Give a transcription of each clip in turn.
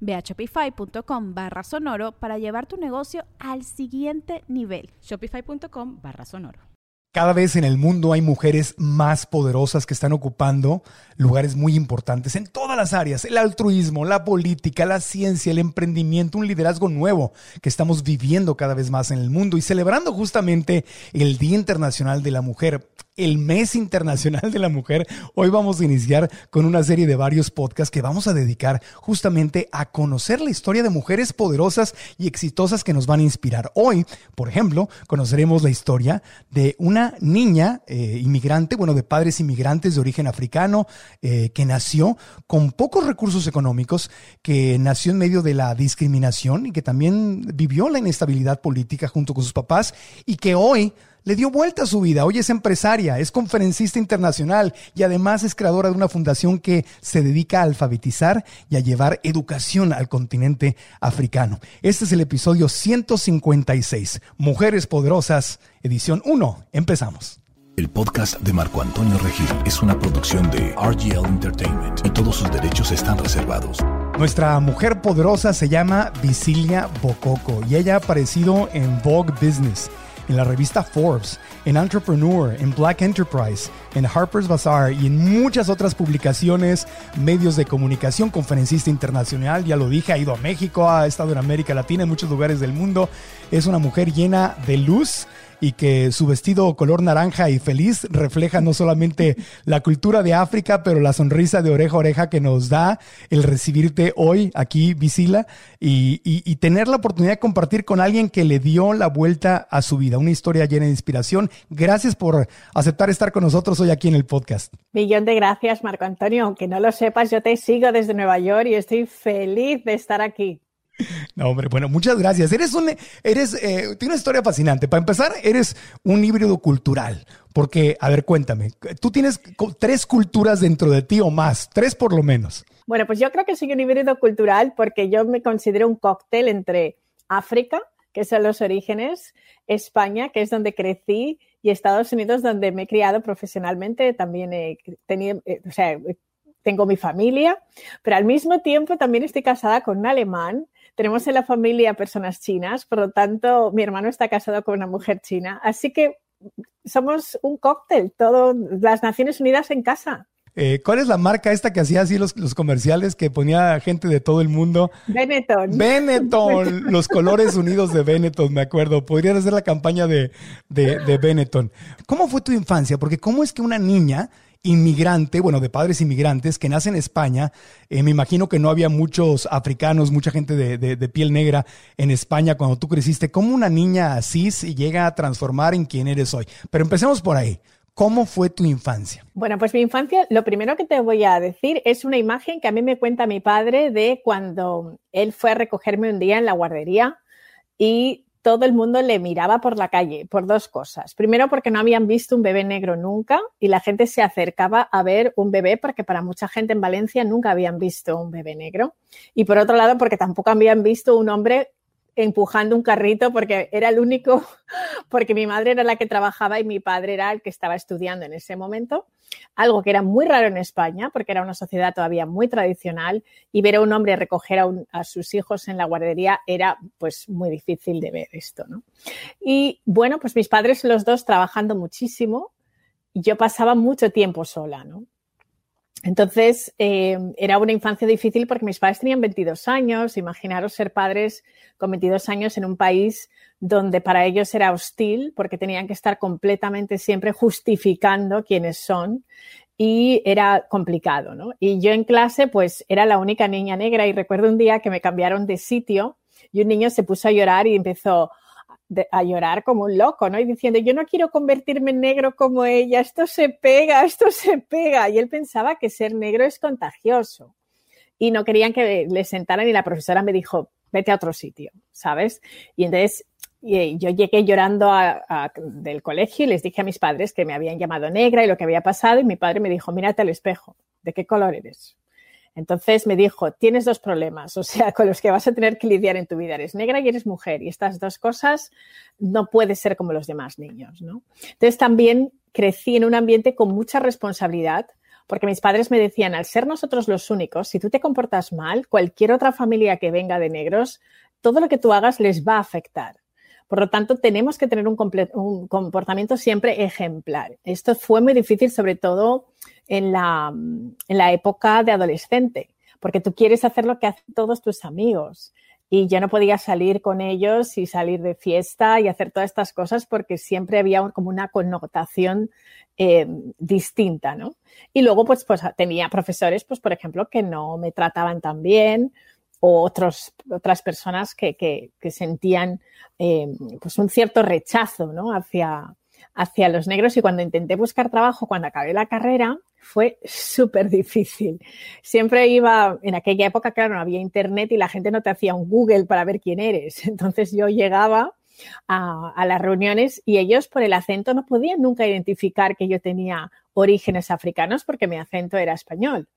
Ve a shopify.com barra sonoro para llevar tu negocio al siguiente nivel. Shopify.com barra sonoro. Cada vez en el mundo hay mujeres más poderosas que están ocupando lugares muy importantes en todas las áreas, el altruismo, la política, la ciencia, el emprendimiento, un liderazgo nuevo que estamos viviendo cada vez más en el mundo y celebrando justamente el Día Internacional de la Mujer el mes internacional de la mujer, hoy vamos a iniciar con una serie de varios podcasts que vamos a dedicar justamente a conocer la historia de mujeres poderosas y exitosas que nos van a inspirar. Hoy, por ejemplo, conoceremos la historia de una niña eh, inmigrante, bueno, de padres inmigrantes de origen africano, eh, que nació con pocos recursos económicos, que nació en medio de la discriminación y que también vivió la inestabilidad política junto con sus papás y que hoy le dio vuelta a su vida. Hoy es empresaria, es conferencista internacional y además es creadora de una fundación que se dedica a alfabetizar y a llevar educación al continente africano. Este es el episodio 156, Mujeres Poderosas, edición 1. Empezamos. El podcast de Marco Antonio Regil es una producción de RGL Entertainment y todos sus derechos están reservados. Nuestra mujer poderosa se llama Visilia Bococo y ella ha aparecido en Vogue Business en la revista Forbes, en Entrepreneur, en Black Enterprise, en Harper's Bazaar y en muchas otras publicaciones, medios de comunicación, conferencista internacional, ya lo dije, ha ido a México, ha estado en América Latina, en muchos lugares del mundo. Es una mujer llena de luz y que su vestido color naranja y feliz refleja no solamente la cultura de África, pero la sonrisa de oreja a oreja que nos da el recibirte hoy aquí, Visila, y, y, tener la oportunidad de compartir con alguien que le dio la vuelta a su vida, una historia llena de inspiración. Gracias por aceptar estar con nosotros hoy aquí en el podcast. Millón de gracias, Marco Antonio. Aunque no lo sepas, yo te sigo desde Nueva York y estoy feliz de estar aquí. No, hombre, bueno, muchas gracias. Eres un, eres, eh, tiene una historia fascinante. Para empezar, eres un híbrido cultural. Porque, a ver, cuéntame, tú tienes tres culturas dentro de ti o más, tres por lo menos. Bueno, pues yo creo que soy un híbrido cultural porque yo me considero un cóctel entre África, que son los orígenes, España, que es donde crecí, y Estados Unidos, donde me he criado profesionalmente. También he tenido, eh, o sea, tengo mi familia, pero al mismo tiempo también estoy casada con un alemán tenemos en la familia personas chinas, por lo tanto, mi hermano está casado con una mujer china. Así que somos un cóctel, todas las Naciones Unidas en casa. Eh, ¿Cuál es la marca esta que hacía así los, comerciales que ponía gente de todo el mundo? Benetton. Benetton, los colores unidos de Benetton, me acuerdo. Podrían hacer la campaña de, de, de Benetton. ¿Cómo fue tu infancia? Porque ¿cómo es que una niña inmigrante, bueno, de padres inmigrantes que nace en España. Eh, me imagino que no había muchos africanos, mucha gente de, piel negra en España cuando tú creciste. ¿Cómo una niña así llega a transformar en quien eres hoy? Pero empecemos por ahí. ¿Cómo fue tu infancia? Bueno, pues mi infancia, lo primero que te voy a decir es una imagen que a mí me cuenta mi padre de cuando él fue a recogerme un día en la guardería y todo el mundo le miraba por la calle por dos cosas. Primero, porque no habían visto un bebé negro nunca y la gente se acercaba a ver un bebé porque para mucha gente en Valencia nunca habían visto un bebé negro. Y por otro lado, porque tampoco habían visto un hombre empujando un carrito porque era el único, porque mi madre era la que trabajaba y mi padre era el que estaba estudiando en ese momento. Algo que era muy raro en España porque era una sociedad todavía muy tradicional y ver a un hombre recoger a, sus hijos en la guardería era pues muy difícil de ver esto, ¿no? Y bueno, pues mis padres los dos trabajando muchísimo yo pasaba mucho tiempo sola, ¿no? Entonces, eh, era una infancia difícil porque mis padres tenían 22 años. Imaginaros ser padres con 22 años en un país donde para ellos era hostil porque tenían que estar completamente siempre justificando quiénes son y era complicado, ¿no? Y yo en clase pues era la única niña negra y recuerdo un día que me cambiaron de sitio y un niño se puso a llorar y empezó a llorar como un loco, ¿no? Y diciendo, yo no quiero convertirme en negro como ella, esto se pega, esto se pega. Y él pensaba que ser negro es contagioso. Y no querían que le sentaran y la profesora me dijo, vete a otro sitio, ¿sabes? Y entonces yo llegué llorando del colegio y les dije a mis padres que me habían llamado negra y lo que había pasado y mi padre me dijo, mírate al espejo, ¿de qué color eres? Entonces me dijo, tienes dos problemas, o sea, con los que vas a tener que lidiar en tu vida. Eres negra y eres mujer y estas dos cosas no puedes ser como los demás niños, ¿no? Entonces también crecí en un ambiente con mucha responsabilidad porque mis padres me decían, al ser nosotros los únicos, si tú te comportas mal, cualquier otra familia que venga de negros, todo lo que tú hagas les va a afectar. Por lo tanto, tenemos que tener un, comportamiento siempre ejemplar. Esto fue muy difícil, sobre todo en la, en la época de adolescente, porque tú quieres hacer lo que hacen todos tus amigos y yo no podía salir con ellos y salir de fiesta y hacer todas estas cosas porque siempre había como una connotación eh, distinta, ¿no? Y luego, pues, pues tenía profesores, pues, por ejemplo, que no me trataban tan bien o otros, otras personas que, que, sentían eh, pues un cierto rechazo ¿no? hacia, hacia los negros y cuando intenté buscar trabajo, cuando acabé la carrera, fue súper difícil. Siempre iba, en aquella época, claro, no había internet y la gente no te hacía un Google para ver quién eres. Entonces yo llegaba a, a, las reuniones y ellos por el acento no podían nunca identificar que yo tenía orígenes africanos porque mi acento era español.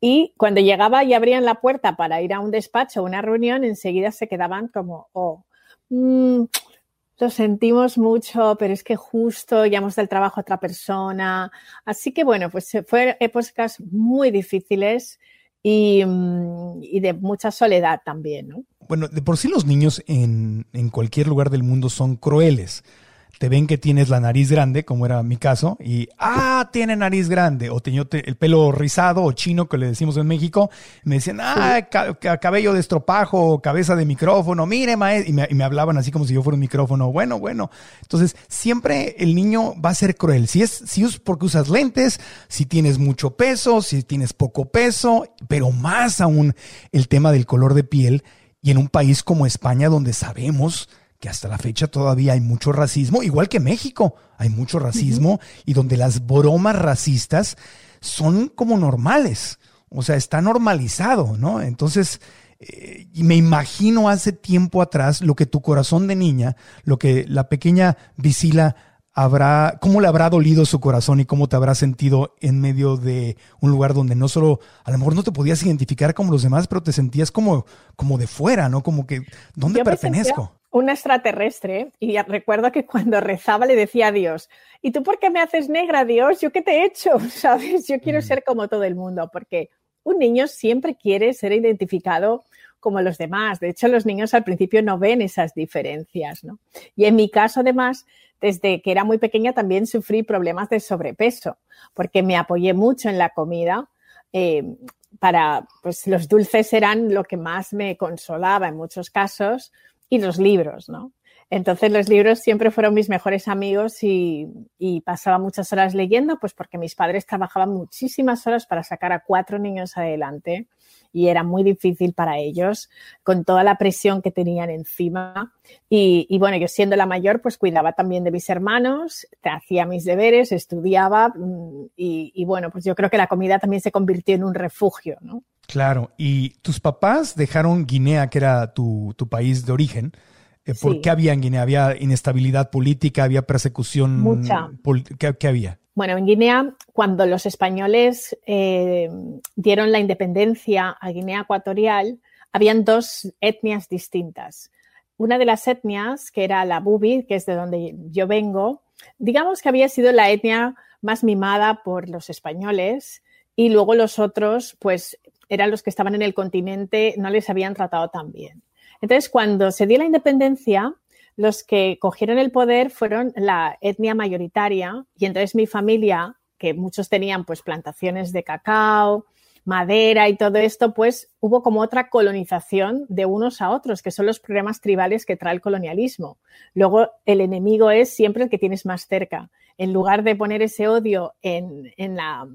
Y cuando llegaba y abrían la puerta para ir a un despacho o una reunión, enseguida se quedaban como, oh, mmm, lo sentimos mucho, pero es que justo llamamos del trabajo a otra persona. Así que bueno, pues fue épocas muy difíciles y, mm, y, de mucha soledad también, ¿no? Bueno, de por sí los niños en, en cualquier lugar del mundo son crueles te ven que tienes la nariz grande, como era mi caso, y ah, tiene nariz grande, o tenía el pelo rizado o chino, que le decimos en México, me decían, ah, cabello de estropajo, cabeza de micrófono, mire, maestro, y me, y me, hablaban así como si yo fuera un micrófono, bueno, bueno. Entonces, siempre el niño va a ser cruel. Si es, si es porque usas lentes, si tienes mucho peso, si tienes poco peso, pero más aún el tema del color de piel, y en un país como España, donde sabemos que hasta la fecha todavía hay mucho racismo, igual que México, hay mucho racismo y donde las bromas racistas son como normales, o sea, está normalizado, ¿no? Entonces, eh, y me imagino hace tiempo atrás lo que tu corazón de niña, lo que la pequeña Visila habrá, cómo le habrá dolido su corazón y cómo te habrá sentido en medio de un lugar donde no solo, a lo mejor no te podías identificar como los demás, pero te sentías como, como de fuera, ¿no? Como que, ¿dónde pertenezco? Un extraterrestre y recuerdo que cuando rezaba le decía a Dios, ¿y tú por qué me haces negra, Dios? ¿Yo qué te he hecho? ¿Sabes? Yo quiero mm. ser como todo el mundo, porque un niño siempre quiere ser identificado como los demás. De hecho, los niños al principio no ven esas diferencias, ¿no? Y en mi caso, además, desde que era muy pequeña también sufrí problemas de sobrepeso, porque me apoyé mucho en la comida. Eh, para, pues los dulces eran lo que más me consolaba en muchos casos, y los libros, ¿no? Entonces los libros siempre fueron mis mejores amigos y, pasaba muchas horas leyendo, pues porque mis padres trabajaban muchísimas horas para sacar a cuatro niños adelante y era muy difícil para ellos con toda la presión que tenían encima. Y, y bueno, yo siendo la mayor, pues cuidaba también de mis hermanos, hacía mis deberes, estudiaba mm, y, y bueno, pues yo creo que la comida también se convirtió en un refugio, ¿no? Claro, y tus papás dejaron Guinea, que era tu, tu país de origen. Eh, ¿Por qué había en Guinea? ¿Había inestabilidad política? ¿Había persecución? Mucha. ¿Qué, ¿Qué, había? Bueno, en Guinea, cuando los españoles eh, dieron la independencia a Guinea Ecuatorial, habían dos etnias distintas. Una de las etnias, que era la Bubi, que es de donde yo vengo, digamos que había sido la etnia más mimada por los españoles y luego los otros, pues eran los que estaban en el continente, no les habían tratado tan bien. Entonces, cuando se dio la independencia, los que cogieron el poder fueron la etnia mayoritaria y entonces mi familia, que muchos tenían pues plantaciones de cacao madera y todo esto, pues hubo como otra colonización de unos a otros, que son los problemas tribales que trae el colonialismo. Luego, el enemigo es siempre el que tienes más cerca. En lugar de poner ese odio en, la,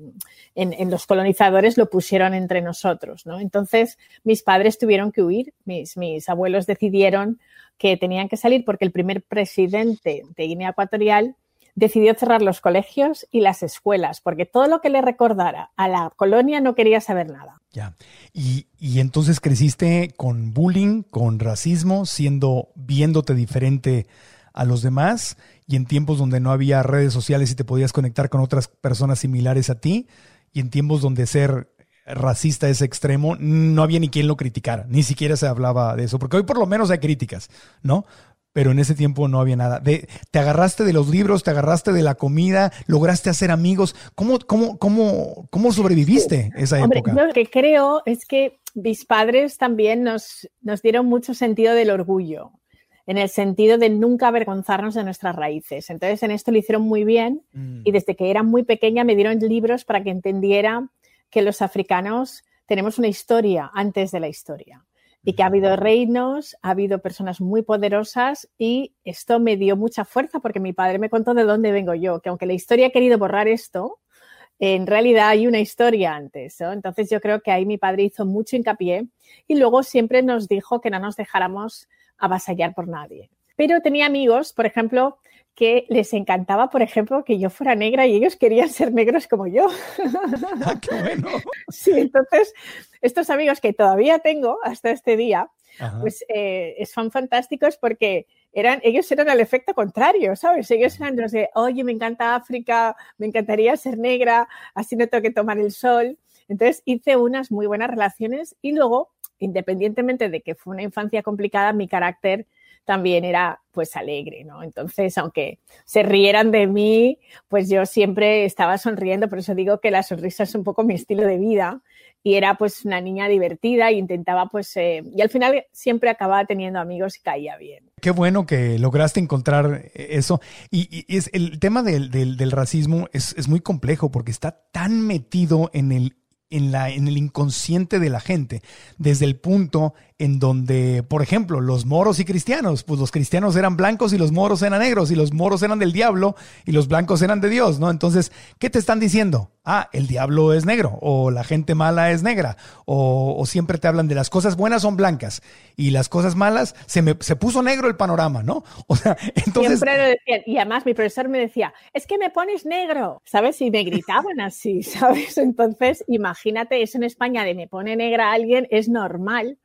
en, los colonizadores, lo pusieron entre nosotros. ¿no? Entonces, mis padres tuvieron que huir, mis, mis abuelos decidieron que tenían que salir porque el primer presidente de Guinea Ecuatorial decidió cerrar los colegios y las escuelas, porque todo lo que le recordara a la colonia no quería saber nada. Ya. Y, entonces creciste con bullying, con racismo, siendo, viéndote diferente a los demás y en tiempos donde no había redes sociales y te podías conectar con otras personas similares a ti y en tiempos donde ser racista es extremo, no había ni quien lo criticara, ni siquiera se hablaba de eso, porque hoy por lo menos hay críticas, ¿no? pero en ese tiempo no había nada. De, te agarraste de los libros, te agarraste de la comida, lograste hacer amigos. ¿Cómo, cómo, cómo, cómo sobreviviste esa época? Lo que creo es que mis padres también nos, nos dieron mucho sentido del orgullo, en el sentido de nunca avergonzarnos de nuestras raíces. Entonces, en esto lo hicieron muy bien mm. y desde que era muy pequeña me dieron libros para que entendiera que los africanos tenemos una historia antes de la historia y que ha habido reinos, ha habido personas muy poderosas y esto me dio mucha fuerza porque mi padre me contó de dónde vengo yo, que aunque la historia ha querido borrar esto, en realidad hay una historia antes. Entonces yo creo que ahí mi padre hizo mucho hincapié y luego siempre nos dijo que no nos dejáramos avasallar por nadie. Pero tenía amigos, por ejemplo, que les encantaba, por ejemplo, que yo fuera negra y ellos querían ser negros como yo. Ah, qué bueno. Sí, entonces, estos amigos que todavía tengo hasta este día, pues eh, son fantásticos porque eran, ellos eran al efecto contrario, ¿sabes? Ellos eran los de, oye, me encanta África, me encantaría ser negra, así no tengo que tomar el sol. Entonces hice unas muy buenas relaciones y luego, independientemente de que fue una infancia complicada, mi carácter también era pues alegre, ¿no? Entonces, aunque se rieran de mí, pues yo siempre estaba sonriendo, por eso digo que la sonrisa es un poco mi estilo de vida y era pues una niña divertida e intentaba pues, eh, y al final siempre acababa teniendo amigos y caía bien. Qué bueno que lograste encontrar eso. Y, es, el tema del, racismo es, es muy complejo porque está tan metido en el en, la, en el inconsciente de la gente, desde el punto en donde, por ejemplo, los moros y cristianos, pues los cristianos eran blancos y los moros eran negros, y los moros eran del diablo y los blancos eran de Dios, ¿no? Entonces, ¿qué te están diciendo? Ah, el diablo es negro, o la gente mala es negra, o, siempre te hablan de las cosas buenas son blancas y las cosas malas se me se puso negro el panorama, ¿no? O sea, entonces. Siempre lo y además mi profesor me decía, es que me pones negro, ¿sabes? Y me gritaban así, ¿sabes? Entonces, imagínate, eso en España de me pone negra alguien es normal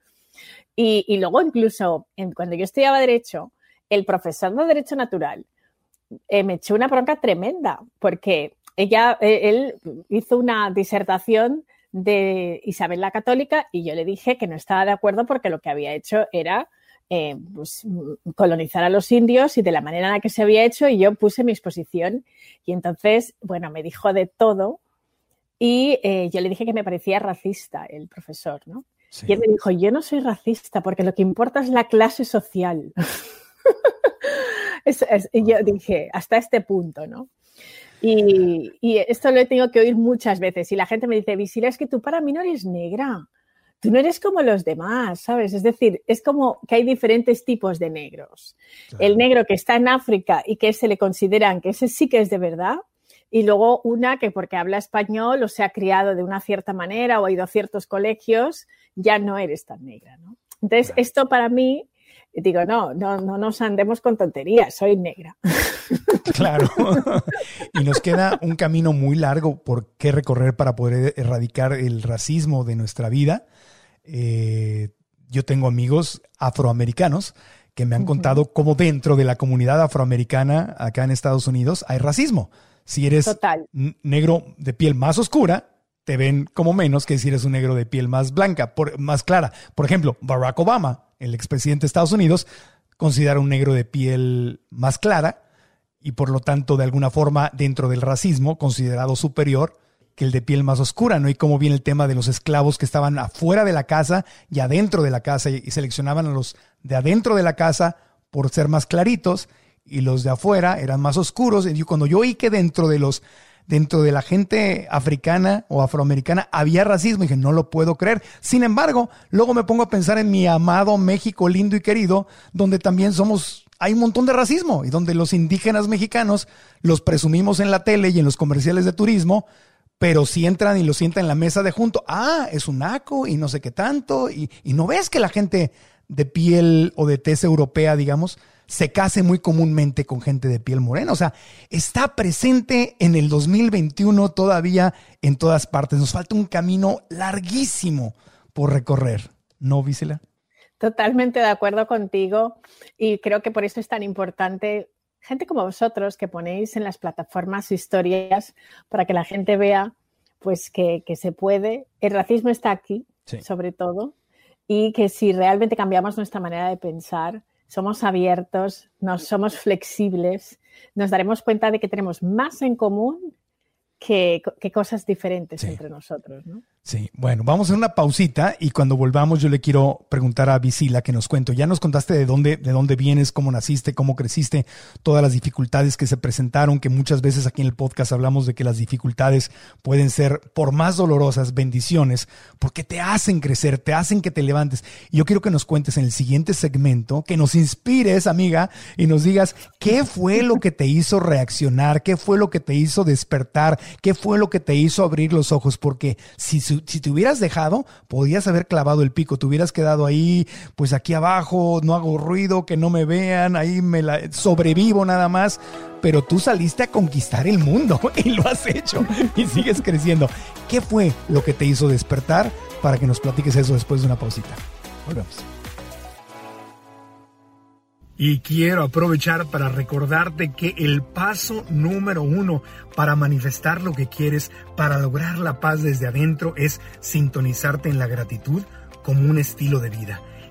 y, luego incluso cuando yo estudiaba Derecho, el profesor de Derecho Natural eh, me echó una bronca tremenda porque ella, eh, él hizo una disertación de Isabel la Católica y yo le dije que no estaba de acuerdo porque lo que había hecho era eh, pues, colonizar a los indios y de la manera en la que se había hecho y yo puse mi exposición y entonces, bueno, me dijo de todo y yo le dije que me parecía racista el profesor, ¿no? Y él me dijo, yo no soy racista porque lo que importa es la clase social. y yo dije, hasta este punto, ¿no? Y, esto lo he tenido que oír muchas veces y la gente me dice, Visila, es que tú para mí no eres negra, tú no eres como los demás, ¿sabes? Es decir, es como que hay diferentes tipos de negros. El negro que está en África y que se le consideran que ese sí que es de verdad, y luego una que porque habla español o se ha criado de una cierta manera o ha ido a ciertos colegios, ya no eres tan negra, ¿no? Entonces, esto para mí, digo, no, no, no nos andemos con tonterías, soy negra. Claro. y nos queda un camino muy largo por qué recorrer para poder erradicar el racismo de nuestra vida. Eh, yo tengo amigos afroamericanos que me han contado cómo dentro de la comunidad afroamericana acá en Estados Unidos hay racismo. Si eres negro de piel más oscura, te ven como menos que si eres un negro de piel más blanca, por, más clara. Por ejemplo, Barack Obama, el expresidente de Estados Unidos, considera un negro de piel más clara y por lo tanto, de alguna forma, dentro del racismo, considerado superior que el de piel más oscura, ¿no? Y cómo viene el tema de los esclavos que estaban afuera de la casa y adentro de la casa y seleccionaban a los de adentro de la casa por ser más claritos y los de afuera eran más oscuros. Y cuando yo oí que dentro de los dentro de la gente africana o afroamericana había racismo. Y dije, no lo puedo creer. Sin embargo, luego me pongo a pensar en mi amado México lindo y querido, donde también somos hay un montón de racismo y donde los indígenas mexicanos los presumimos en la tele y en los comerciales de turismo, pero si entran y lo sientan en la mesa de junto, ah, es un naco y no sé qué tanto, y, y no ves que la gente de piel o de tez europea, digamos, se case muy comúnmente con gente de piel morena. O sea, está presente en el 2021 todavía en todas partes. Nos falta un camino larguísimo por recorrer, ¿no, Vísela? Totalmente de acuerdo contigo y creo que por eso es tan importante gente como vosotros que ponéis en las plataformas historias para que la gente vea pues que, se puede. El racismo está aquí, sobre todo, y que si realmente cambiamos nuestra manera de pensar, somos abiertos, nos somos flexibles, nos daremos cuenta de que tenemos más en común que, cosas diferentes entre nosotros. ¿no? Sí, bueno, vamos a una pausita y cuando volvamos yo le quiero preguntar a Visila que nos cuento. Ya nos contaste de dónde, de dónde vienes, cómo naciste, cómo creciste, todas las dificultades que se presentaron, que muchas veces aquí en el podcast hablamos de que las dificultades pueden ser, por más dolorosas, bendiciones, porque te hacen crecer, te hacen que te levantes. Y yo quiero que nos cuentes en el siguiente segmento, que nos inspires, amiga, y nos digas qué fue lo que te hizo reaccionar, qué fue lo que te hizo despertar, qué fue lo que te hizo abrir los ojos, porque si si te hubieras dejado, podías haber clavado el pico, te hubieras quedado ahí, pues aquí abajo, no hago ruido, que no me vean, ahí me la sobrevivo nada más. Pero tú saliste a conquistar el mundo y lo has hecho y sigues creciendo. ¿Qué fue lo que te hizo despertar? Para que nos platiques eso después de una pausita. Volvemos. Y quiero aprovechar para recordarte que el paso número uno para manifestar lo que quieres, para lograr la paz desde adentro, es sintonizarte en la gratitud como un estilo de vida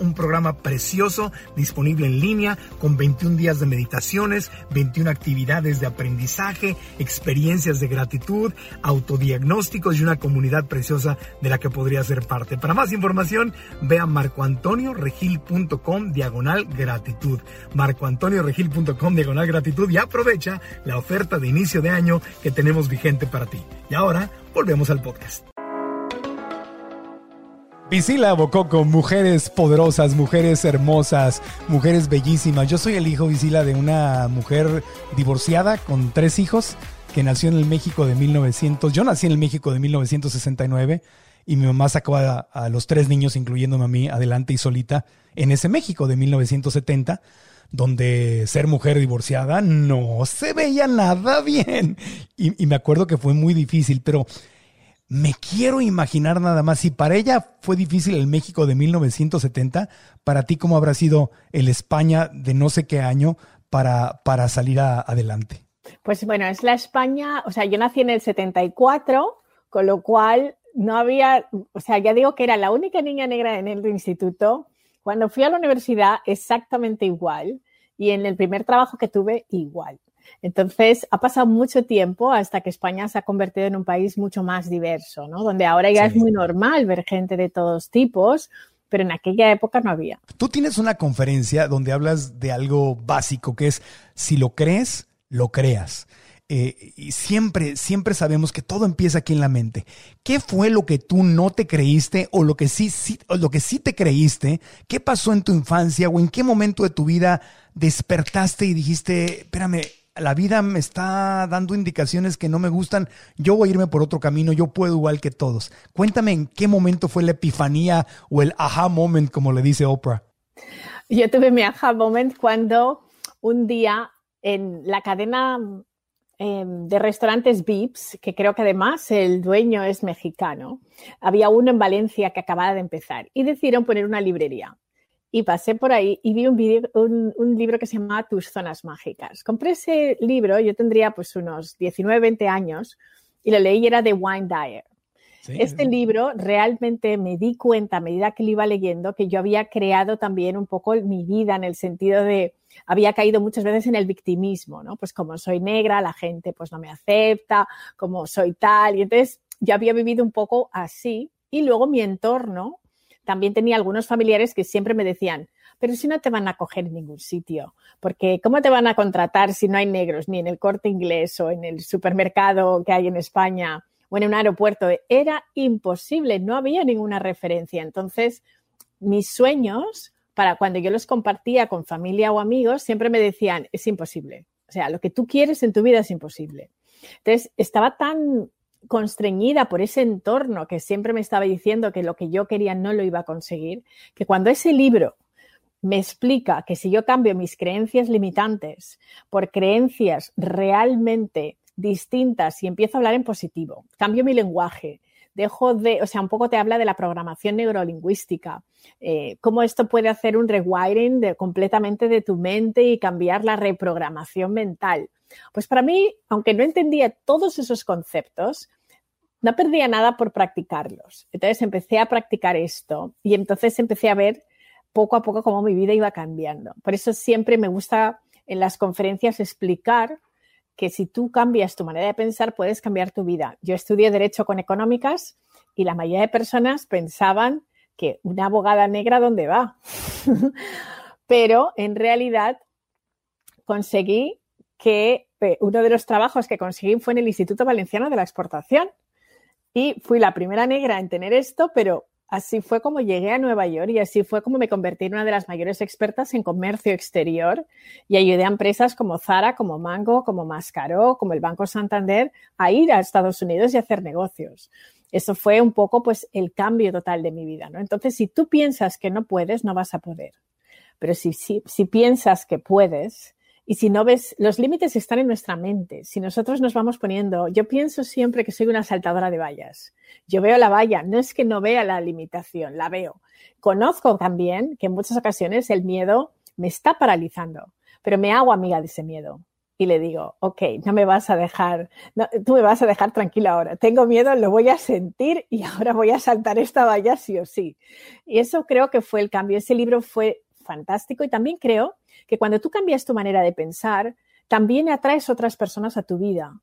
un programa precioso disponible en línea con 21 días de meditaciones, 21 actividades de aprendizaje, experiencias de gratitud, autodiagnósticos y una comunidad preciosa de la que podría ser parte. Para más información, ve a marcoantonioregil.com diagonal gratitud. marcoantonioregil.com diagonal gratitud y aprovecha la oferta de inicio de año que tenemos vigente para ti. Y ahora, volvemos al podcast. Visila Bococo, mujeres poderosas, mujeres hermosas, mujeres bellísimas. Yo soy el hijo, Visila, de una mujer divorciada con tres hijos que nació en el México de 1900. Yo nací en el México de 1969 y mi mamá sacó a, los tres niños, incluyéndome a mí, adelante y solita en ese México de 1970 donde ser mujer divorciada no se veía nada bien. Y, me acuerdo que fue muy difícil, pero me quiero imaginar nada más. Si para ella fue difícil el México de 1970, para ti, ¿cómo habrá sido el España de no sé qué año para, para salir adelante? Pues bueno, es la España, o sea, yo nací en el 74, con lo cual no había, o sea, ya digo que era la única niña negra en el instituto. Cuando fui a la universidad, exactamente igual. Y en el primer trabajo que tuve, igual. Entonces, ha pasado mucho tiempo hasta que España se ha convertido en un país mucho más diverso, ¿no? Donde ahora ya es muy normal ver gente de todos tipos, pero en aquella época no había. Tú tienes una conferencia donde hablas de algo básico, que es, si lo crees, lo creas. Eh, y siempre, siempre sabemos que todo empieza aquí en la mente. ¿Qué fue lo que tú no te creíste o lo que sí, sí, o lo que sí te creíste? ¿Qué pasó en tu infancia o en qué momento de tu vida despertaste y dijiste, espérame, la vida me está dando indicaciones que no me gustan, yo voy a irme por otro camino, yo puedo igual que todos. Cuéntame en qué momento fue la epifanía o el aha moment, como le dice Oprah. Yo tuve mi aha moment cuando un día en la cadena em, de restaurantes Vips, que creo que además el dueño es mexicano, había uno en Valencia que acababa de empezar y decidieron poner una librería. Y pasé por ahí y vi un, un, libro que se llamaba Tus zonas mágicas. Compré ese libro, yo tendría pues unos 19, 20 años, y lo leí y era de Wine Dyer. Este libro realmente me di cuenta a medida que lo iba leyendo que yo había creado también un poco mi vida en el sentido de, había caído muchas veces en el victimismo, ¿no? Pues como soy negra, la gente pues no me acepta, como soy tal, y entonces yo había vivido un poco así y luego mi entorno también tenía algunos familiares que siempre me decían, pero si no te van a coger en ningún sitio, porque ¿cómo te van a contratar si no hay negros ni en el corte inglés o en el supermercado que hay en España o en un aeropuerto? Era imposible, no había ninguna referencia. Entonces, mis sueños, para cuando yo los compartía con familia o amigos, siempre me decían, es imposible. O sea, lo que tú quieres en tu vida es imposible. Entonces, estaba tan constreñida por ese entorno que siempre me estaba diciendo que lo que yo quería no lo iba a conseguir, que cuando ese libro me explica que si yo cambio mis creencias limitantes por creencias realmente distintas y empiezo a hablar en positivo, cambio mi lenguaje, dejo de, o sea, un poco te habla de la programación neurolingüística, eh, cómo esto puede hacer un rewiring completamente de tu mente y cambiar la reprogramación mental. Pues para mí, aunque no entendía todos esos conceptos, no perdía nada por practicarlos. Entonces empecé a practicar esto y entonces empecé a ver poco a poco cómo mi vida iba cambiando. Por eso siempre me gusta en las conferencias explicar que si tú cambias tu manera de pensar, puedes cambiar tu vida. Yo estudié Derecho con Económicas y la mayoría de personas pensaban que una abogada negra, ¿dónde va? Pero en realidad conseguí que eh, uno de los trabajos que conseguí fue en el Instituto Valenciano de la Exportación. Y fui la primera negra en tener esto, pero así fue como llegué a Nueva York y así fue como me convertí en una de las mayores expertas en comercio exterior y ayudé a empresas como Zara, como Mango, como Mascaró, como el Banco Santander a ir a Estados Unidos y hacer negocios. Eso fue un poco pues el cambio total de mi vida, ¿no? Entonces, si tú piensas que no puedes, no vas a poder. Pero si, si, si piensas que puedes, y si no ves, los límites están en nuestra mente. Si nosotros nos vamos poniendo, yo pienso siempre que soy una saltadora de vallas. Yo veo la valla, no es que no vea la limitación, la veo. Conozco también que en muchas ocasiones el miedo me está paralizando, pero me hago amiga de ese miedo. Y le digo, ok, no me vas a dejar, tú me vas a dejar tranquila ahora. Tengo miedo, lo voy a sentir y ahora voy a saltar esta valla sí o sí. Y eso creo que fue el cambio. Ese libro fue fantástico y también creo que cuando tú cambias tu manera de pensar, también atraes otras personas a tu vida.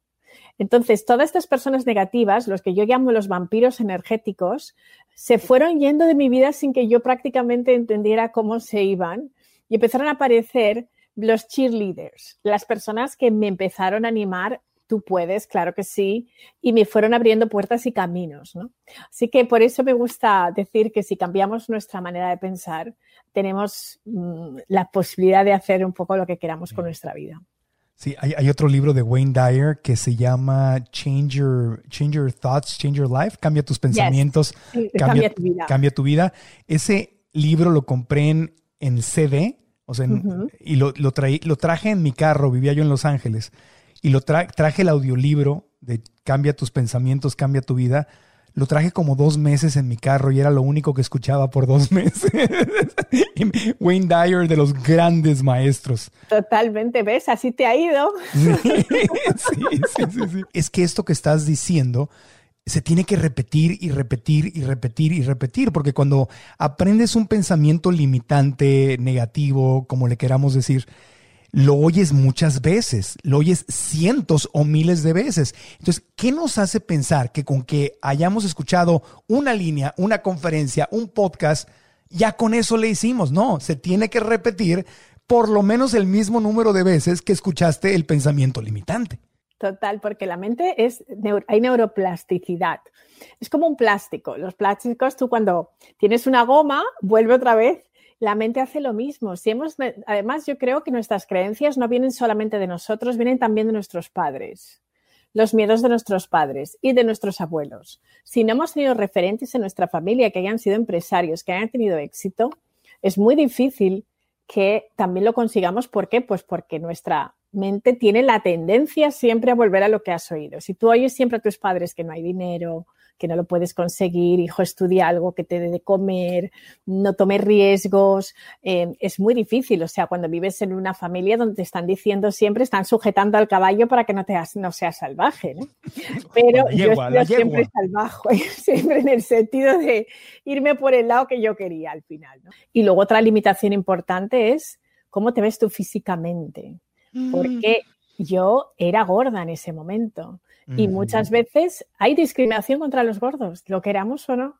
Entonces, todas estas personas negativas, los que yo llamo los vampiros energéticos, se fueron yendo de mi vida sin que yo prácticamente entendiera cómo se iban y empezaron a aparecer los cheerleaders, las personas que me empezaron a animar tú puedes, claro que sí, y me fueron abriendo puertas y caminos, ¿no? Así que por eso me gusta decir que si cambiamos nuestra manera de pensar, tenemos mm, la posibilidad de hacer un poco lo que queramos con nuestra vida. Sí, hay, otro libro de Wayne Dyer que se llama Change Your, Thoughts, Change Your Life, cambia tus pensamientos, cambia, tu vida. cambia, tu vida. Ese libro lo compré en, CD, o sea, y lo, lo, lo traje en mi carro, vivía yo en Los Ángeles, y lo traje el audiolibro de Cambia tus pensamientos, cambia tu vida lo traje como dos meses en mi carro y era lo único que escuchaba por dos meses. Wayne Dyer de los grandes maestros. Totalmente, ¿ves? Así te ha ido. sí, sí, sí, sí, Es que esto que estás diciendo se tiene que repetir y repetir y repetir y repetir, porque cuando aprendes un pensamiento limitante, negativo, como le queramos decir, lo oyes muchas veces, lo oyes cientos o miles de veces. Entonces, ¿qué nos hace pensar que con que hayamos escuchado una línea, una conferencia, un podcast, ya con eso le hicimos? No, se tiene que repetir por lo menos el mismo número de veces que escuchaste el pensamiento limitante. Total, porque la mente es, hay neuroplasticidad. Es como un plástico. Los plásticos, tú cuando tienes una goma, vuelve otra vez la mente hace lo mismo. Si hemos, además, yo creo que nuestras creencias no vienen solamente de nosotros, vienen también de nuestros padres, los miedos de nuestros padres y de nuestros abuelos. Si no hemos tenido referentes en nuestra familia que hayan sido empresarios, que hayan tenido éxito, es muy difícil que también lo consigamos. ¿Por qué? Pues porque nuestra mente tiene la tendencia siempre a volver a lo que has oído. Si tú oyes siempre a tus padres que no hay dinero, que no lo puedes conseguir, hijo, estudia algo que te dé de comer, no tome riesgos. Eh, es muy difícil, o sea, cuando vives en una familia donde te están diciendo siempre, están sujetando al caballo para que no, te no seas salvaje, ¿no? Pero yo he siempre salvaje, siempre en el sentido de irme por el lado que yo quería al final. ¿no? Y luego otra limitación importante es cómo te ves tú físicamente. Mm. Porque yo era gorda en ese momento. Y muchas veces hay discriminación contra los gordos, lo queramos o no.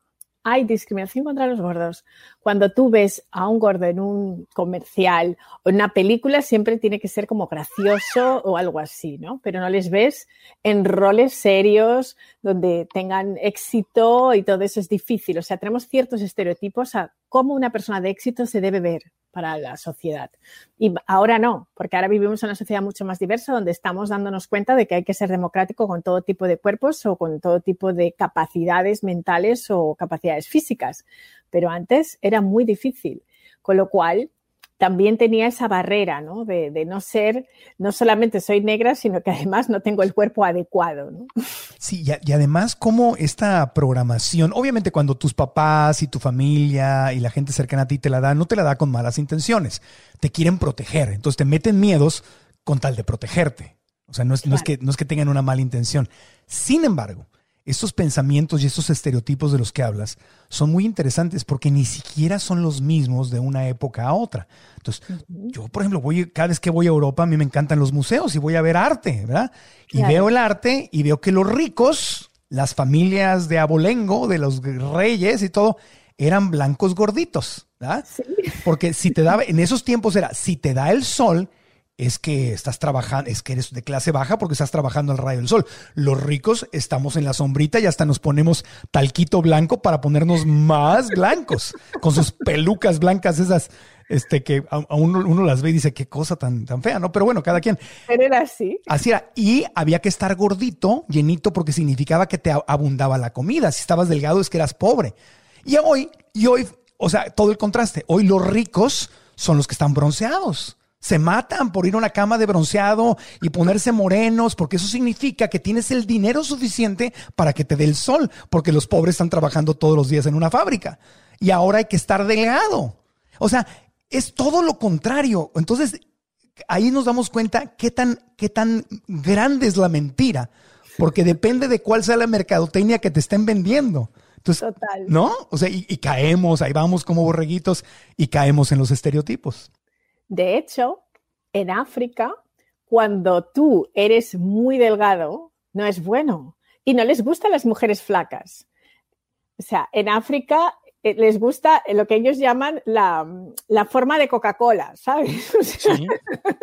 Hay discriminación contra los gordos. Cuando tú ves a un gordo en un comercial o en una película, siempre tiene que ser como gracioso o algo así, ¿no? Pero no les ves en roles serios donde tengan éxito y todo eso es difícil. O sea, tenemos ciertos estereotipos a cómo una persona de éxito se debe ver para la sociedad. Y ahora no, porque ahora vivimos en una sociedad mucho más diversa donde estamos dándonos cuenta de que hay que ser democrático con todo tipo de cuerpos o con todo tipo de capacidades mentales o capacidades físicas. Pero antes era muy difícil. Con lo cual, también tenía esa barrera, ¿no? De, no ser, no solamente soy negra, sino que además no tengo el cuerpo adecuado, ¿no? Sí, y, además como esta programación, obviamente cuando tus papás y tu familia y la gente cercana a ti te la dan, no te la da con malas intenciones, te quieren proteger, entonces te meten miedos con tal de protegerte. O sea, no es, no es, que, no es que tengan una mala intención. Sin embargo, estos pensamientos y estos estereotipos de los que hablas son muy interesantes porque ni siquiera son los mismos de una época a otra. Entonces, yo, por ejemplo, voy, cada vez que voy a Europa, a mí me encantan los museos y voy a ver arte, ¿verdad? Y veo el arte y veo que los ricos, las familias de abolengo, de los reyes y todo, eran blancos gorditos, ¿verdad? Porque si te daba, en esos tiempos era, si te da el sol, es que estás trabajando, es que eres de clase baja porque estás trabajando al rayo del sol. Los ricos estamos en la sombrita y hasta nos ponemos talquito blanco para ponernos más blancos, con sus pelucas blancas esas, este, que a, uno, las ve y dice, qué cosa tan, tan fea, ¿no? Pero bueno, cada quien. Pero era así. Así era. Y había que estar gordito, llenito, porque significaba que te abundaba la comida. Si estabas delgado es que eras pobre. Y hoy, y hoy, o sea, todo el contraste. Hoy los ricos son los que están bronceados se matan por ir a una cama de bronceado y ponerse morenos, porque eso significa que tienes el dinero suficiente para que te dé el sol, porque los pobres están trabajando todos los días en una fábrica. Y ahora hay que estar delgado. O sea, es todo lo contrario. Entonces, ahí nos damos cuenta qué tan, qué tan grande es la mentira, porque depende de cuál sea la mercadotecnia que te estén vendiendo. Entonces, Total. ¿no? O sea, y caemos, ahí vamos como borreguitos y caemos en los estereotipos. De hecho, en África, cuando tú eres muy delgado, no es bueno. Y no les gustan las mujeres flacas. O sea, en África eh, les gusta lo que ellos llaman la, forma de Coca-Cola, ¿sabes? sí,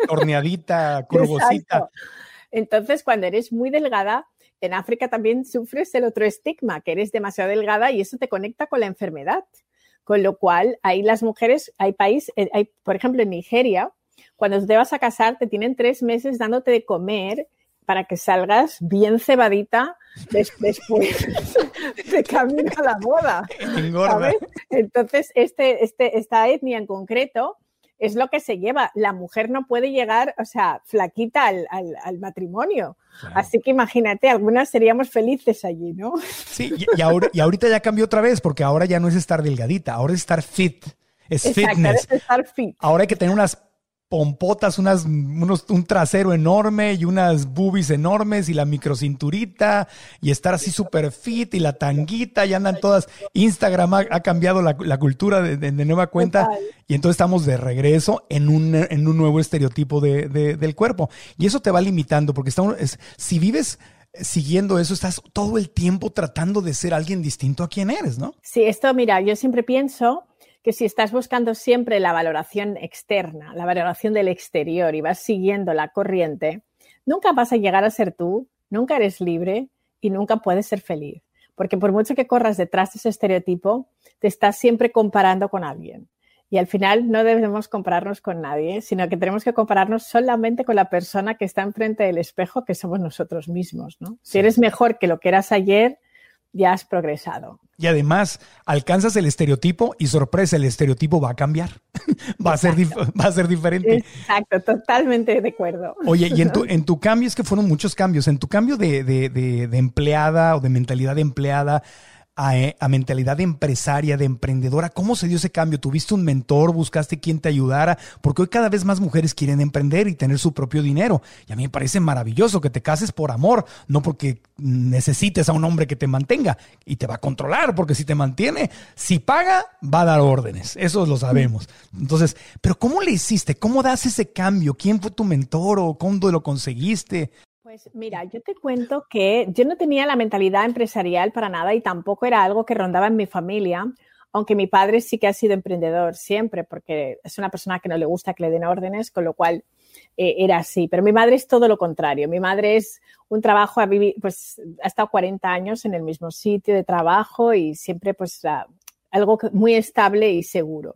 torneadita, curvosita. Entonces, cuando eres muy delgada, en África también sufres el otro estigma, que eres demasiado delgada y eso te conecta con la enfermedad. Con lo cual, ahí las mujeres, hay país, eh, hay, por ejemplo, en Nigeria, cuando te vas a casar, te tienen tres meses dándote de comer para que salgas bien cebadita después de camino a la boda. Entonces, este, este, esta etnia en concreto es lo que se lleva. La mujer no puede llegar, o sea, flaquita al, matrimonio. Así que imagínate, algunas seríamos felices allí, ¿no? Sí, y, ahora, y ahorita ya cambió otra vez, porque ahora ya no es estar delgadita, ahora es estar fit. Es fitness. estar fit. Ahora hay que tener unas pompotas, unas, unos, un trasero enorme y unas boobies enormes y la microcinturita y estar así súper fit y la tanguita y andan todas. Instagram ha, cambiado la, cultura de, nueva cuenta y entonces estamos de regreso en un, en un nuevo estereotipo de, del cuerpo. Y eso te va limitando porque está, es, si vives siguiendo eso, estás todo el tiempo tratando de ser alguien distinto a quien eres, ¿no? Sí, esto, mira, yo siempre pienso que si estás buscando siempre la valoración externa, la valoración del exterior y vas siguiendo la corriente, nunca vas a llegar a ser tú, nunca eres libre y nunca puedes ser feliz. Porque por mucho que corras detrás de ese estereotipo, te estás siempre comparando con alguien. Y al final no debemos compararnos con nadie, sino que tenemos que compararnos solamente con la persona que está enfrente del espejo, que somos nosotros mismos. Si eres mejor que lo que eras ayer, ya has progresado. Y además, alcanzas el estereotipo y sorpresa, el estereotipo va a cambiar. va, a ser va a ser diferente. Exacto, totalmente de acuerdo. Oye, y en tu, en tu cambio, es que fueron muchos cambios, en tu cambio de, de, de, de empleada o de mentalidad de empleada, eh, a, mentalidad de empresaria, de emprendedora? ¿Cómo se dio ese cambio? ¿Tuviste un mentor? ¿Buscaste quien te ayudara? Porque hoy cada vez más mujeres quieren emprender y tener su propio dinero. Y a mí me parece maravilloso que te cases por amor, no porque necesites a un hombre que te mantenga y te va a controlar, porque si te mantiene, si paga, va a dar órdenes. Eso lo sabemos. Entonces, pero ¿cómo le hiciste? ¿Cómo das ese cambio? ¿Quién fue tu mentor o cómo lo conseguiste? Pues mira, yo te cuento que yo no tenía la mentalidad empresarial para nada y tampoco era algo que rondaba en mi familia, aunque mi padre sí que ha sido emprendedor siempre, porque es una persona que no le gusta que le den órdenes, con lo cual eh, era así. Pero mi madre es todo lo contrario. Mi madre es un trabajo, ha, pues, ha estado 40 años en el mismo sitio de trabajo y siempre pues algo muy estable y seguro.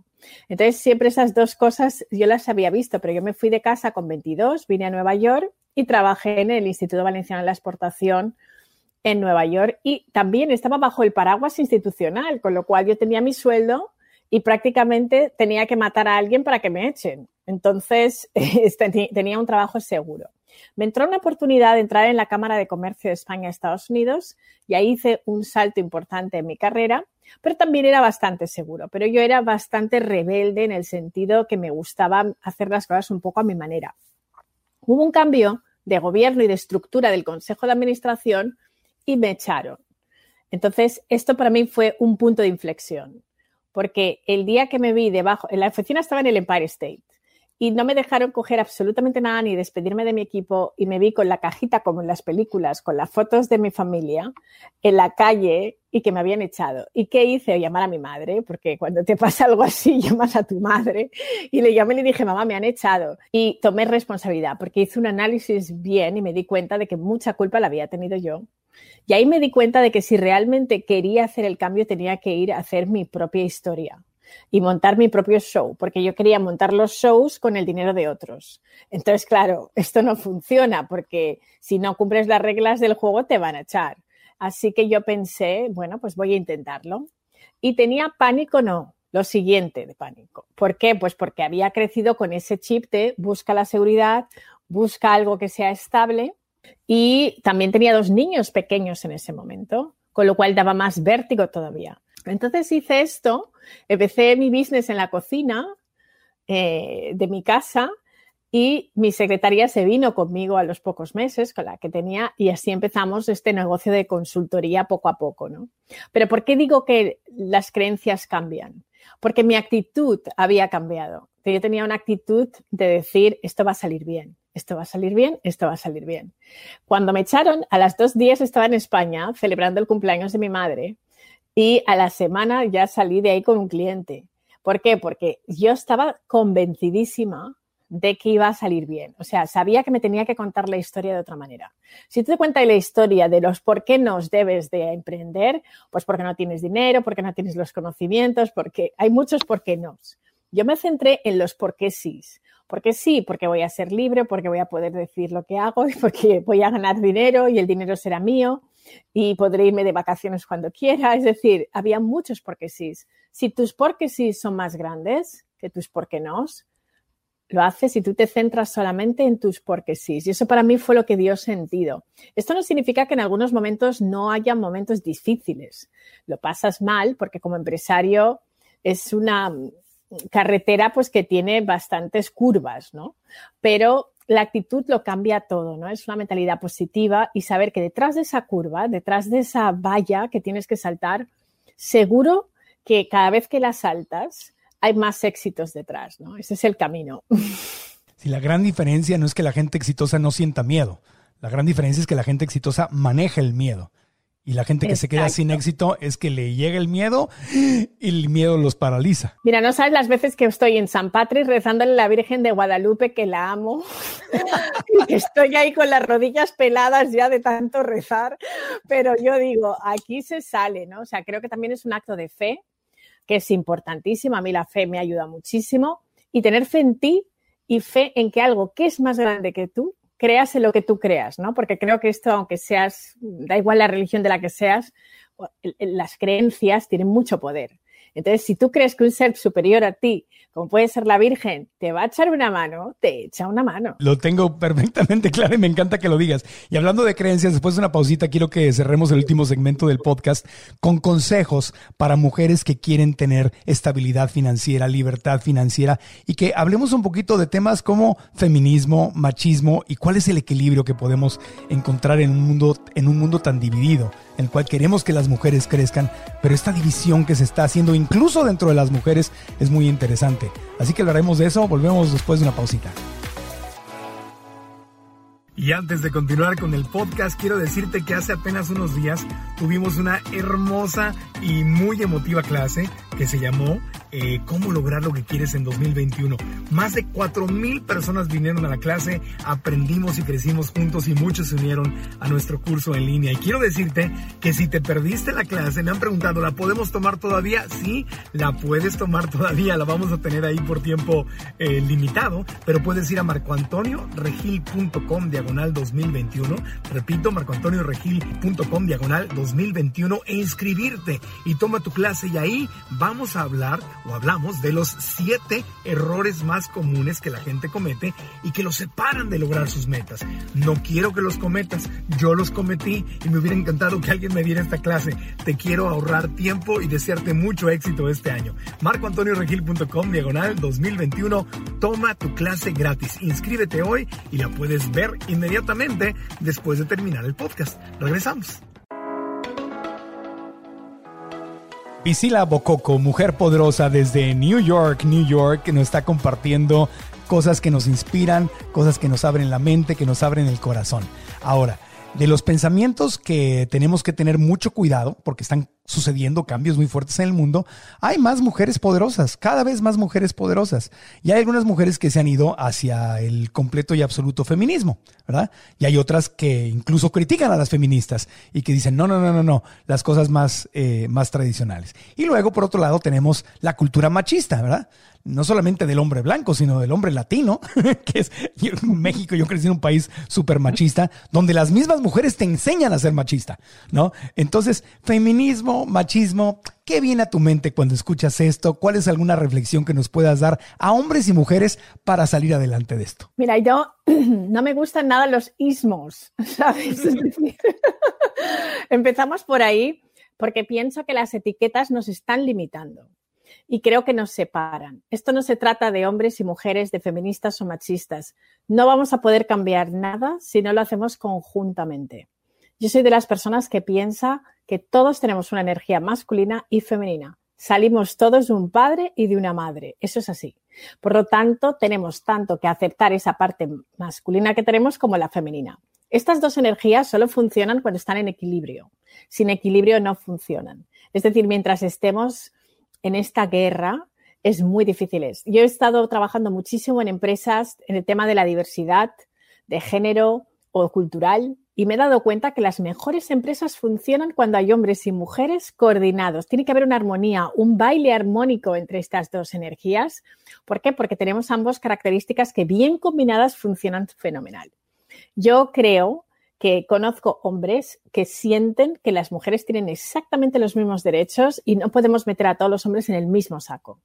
Entonces, siempre esas dos cosas yo las había visto, pero yo me fui de casa con 22, vine a Nueva York y trabajé en el Instituto Valenciano de la Exportación en Nueva York y también estaba bajo el paraguas institucional, con lo cual yo tenía mi sueldo y prácticamente tenía que matar a alguien para que me echen. Entonces, tenía un trabajo seguro. Me entró una oportunidad de entrar en la Cámara de Comercio de España, Estados Unidos, y ahí hice un salto importante en mi carrera, pero también era bastante seguro. Pero yo era bastante rebelde en el sentido que me gustaba hacer las cosas un poco a mi manera. Hubo un cambio de gobierno y de estructura del Consejo de Administración y me echaron. Entonces, esto para mí fue un punto de inflexión, porque el día que me vi debajo, en la oficina estaba en el Empire State, y no me dejaron coger absolutamente nada ni despedirme de mi equipo y me vi con la cajita como en las películas, con las fotos de mi familia en la calle y que me habían echado. ¿Y qué hice? Llamar a mi madre, porque cuando te pasa algo así llamas a tu madre y le llamé y le dije, mamá, me han echado. Y tomé responsabilidad porque hice un análisis bien y me di cuenta de que mucha culpa la había tenido yo. Y ahí me di cuenta de que si realmente quería hacer el cambio tenía que ir a hacer mi propia historia y montar mi propio show, porque yo quería montar los shows con el dinero de otros. Entonces, claro, esto no funciona porque si no cumples las reglas del juego te van a echar. Así que yo pensé, bueno, pues voy a intentarlo. Y tenía pánico, no, lo siguiente de pánico. ¿Por qué? Pues porque había crecido con ese chip de busca la seguridad, busca algo que sea estable y también tenía dos niños pequeños en ese momento, con lo cual daba más vértigo todavía. Entonces hice esto, empecé mi business en la cocina eh, de mi casa y mi secretaria se vino conmigo a los pocos meses con la que tenía y así empezamos este negocio de consultoría poco a poco, ¿no? Pero ¿por qué digo que las creencias cambian? Porque mi actitud había cambiado. Yo tenía una actitud de decir, esto va a salir bien, esto va a salir bien, esto va a salir bien. Cuando me echaron, a las dos días estaba en España celebrando el cumpleaños de mi madre y a la semana ya salí de ahí con un cliente. ¿Por qué? Porque yo estaba convencidísima de que iba a salir bien. O sea, sabía que me tenía que contar la historia de otra manera. Si tú te cuentas la historia de los por qué nos debes de emprender, pues porque no tienes dinero, porque no tienes los conocimientos, porque hay muchos por qué no. Yo me centré en los por qué sí. Porque sí, porque voy a ser libre, porque voy a poder decir lo que hago y porque voy a ganar dinero y el dinero será mío y podré irme de vacaciones cuando quiera. Es decir, había muchos porque sí. Si tus porque sí son más grandes que tus porque no, lo haces y tú te centras solamente en tus porque sí. Y eso para mí fue lo que dio sentido. Esto no significa que en algunos momentos no haya momentos difíciles. Lo pasas mal porque como empresario es una carretera pues que tiene bastantes curvas, ¿no? Pero la actitud lo cambia todo, ¿no? Es una mentalidad positiva y saber que detrás de esa curva, detrás de esa valla que tienes que saltar, seguro que cada vez que la saltas hay más éxitos detrás, ¿no? Ese es el camino. Sí, la gran diferencia no es que la gente exitosa no sienta miedo. La gran diferencia es que la gente exitosa maneja el miedo. Y la gente que se queda sin éxito es que le llega el miedo y el miedo los paraliza. Mira, no sabes las veces que estoy en San Patrick rezándole a la Virgen de Guadalupe que la amo. y que estoy ahí con las rodillas peladas ya de tanto rezar. Pero yo digo, aquí se sale, ¿no? O sea, creo que también es un acto de fe que es importantísimo. A mí la fe me ayuda muchísimo. Y tener fe en ti y fe en que algo que es más grande que tú creas en lo que tú creas, ¿no? Porque creo que esto, aunque seas, da igual la religión de la que seas, las creencias tienen mucho poder. Entonces, si tú crees que un ser superior a ti, como puede ser la Virgen, te va a echar una mano, te echa una mano. Lo tengo perfectamente claro y me encanta que lo digas. Y hablando de creencias, después de una pausita, quiero que cerremos el último segmento del podcast con consejos para mujeres que quieren tener estabilidad financiera, libertad financiera y que hablemos un poquito de temas como feminismo, machismo y cuál es el equilibrio que podemos encontrar en un mundo, en un mundo tan dividido en el cual queremos que las mujeres crezcan, pero esta división que se está haciendo incluso dentro de las mujeres es muy interesante. Así que hablaremos de eso, volvemos después de una pausita. Y antes de continuar con el podcast, quiero decirte que hace apenas unos días tuvimos una hermosa y muy emotiva clase que se llamó eh, cómo lograr lo que quieres en 2021. Más de 4.000 personas vinieron a la clase, aprendimos y crecimos juntos y muchos se unieron a nuestro curso en línea. Y quiero decirte que si te perdiste la clase, me han preguntado, ¿la podemos tomar todavía? Sí, la puedes tomar todavía, la vamos a tener ahí por tiempo eh, limitado, pero puedes ir a marcoantonioregil.com diagonal 2021. Repito, marcoantonioregil.com diagonal 2021 e inscribirte y toma tu clase y ahí vamos a hablar o hablamos de los siete errores más comunes que la gente comete y que los separan de lograr sus metas. No quiero que los cometas, yo los cometí y me hubiera encantado que alguien me diera esta clase. Te quiero ahorrar tiempo y desearte mucho éxito este año. MarcoAntonioRegil.com diagonal 2021. Toma tu clase gratis. Inscríbete hoy y la puedes ver inmediatamente después de terminar el podcast. Regresamos. Priscila Bococo, mujer poderosa desde New York, New York, que nos está compartiendo cosas que nos inspiran, cosas que nos abren la mente, que nos abren el corazón. Ahora, de los pensamientos que tenemos que tener mucho cuidado, porque están sucediendo cambios muy fuertes en el mundo, hay más mujeres poderosas, cada vez más mujeres poderosas. Y hay algunas mujeres que se han ido hacia el completo y absoluto feminismo, ¿verdad? Y hay otras que incluso critican a las feministas y que dicen, no, no, no, no, no, las cosas más, eh, más tradicionales. Y luego, por otro lado, tenemos la cultura machista, ¿verdad? No solamente del hombre blanco, sino del hombre latino, que es en México, yo crecí en un país súper machista, donde las mismas mujeres te enseñan a ser machista, ¿no? Entonces, feminismo, machismo, ¿qué viene a tu mente cuando escuchas esto? ¿Cuál es alguna reflexión que nos puedas dar a hombres y mujeres para salir adelante de esto? Mira, yo no me gustan nada los ismos, ¿sabes? empezamos por ahí porque pienso que las etiquetas nos están limitando y creo que nos separan. Esto no se trata de hombres y mujeres, de feministas o machistas. No vamos a poder cambiar nada si no lo hacemos conjuntamente. Yo soy de las personas que piensa que todos tenemos una energía masculina y femenina. Salimos todos de un padre y de una madre. Eso es así. Por lo tanto, tenemos tanto que aceptar esa parte masculina que tenemos como la femenina. Estas dos energías solo funcionan cuando están en equilibrio. Sin equilibrio no funcionan. Es decir, mientras estemos en esta guerra es muy difícil. Yo he estado trabajando muchísimo en empresas en el tema de la diversidad de género o cultural y me he dado cuenta que las mejores empresas funcionan cuando hay hombres y mujeres coordinados. Tiene que haber una armonía, un baile armónico entre estas dos energías. ¿Por qué? Porque tenemos ambas características que bien combinadas funcionan fenomenal. Yo creo que conozco hombres que sienten que las mujeres tienen exactamente los mismos derechos y no podemos meter a todos los hombres en el mismo saco.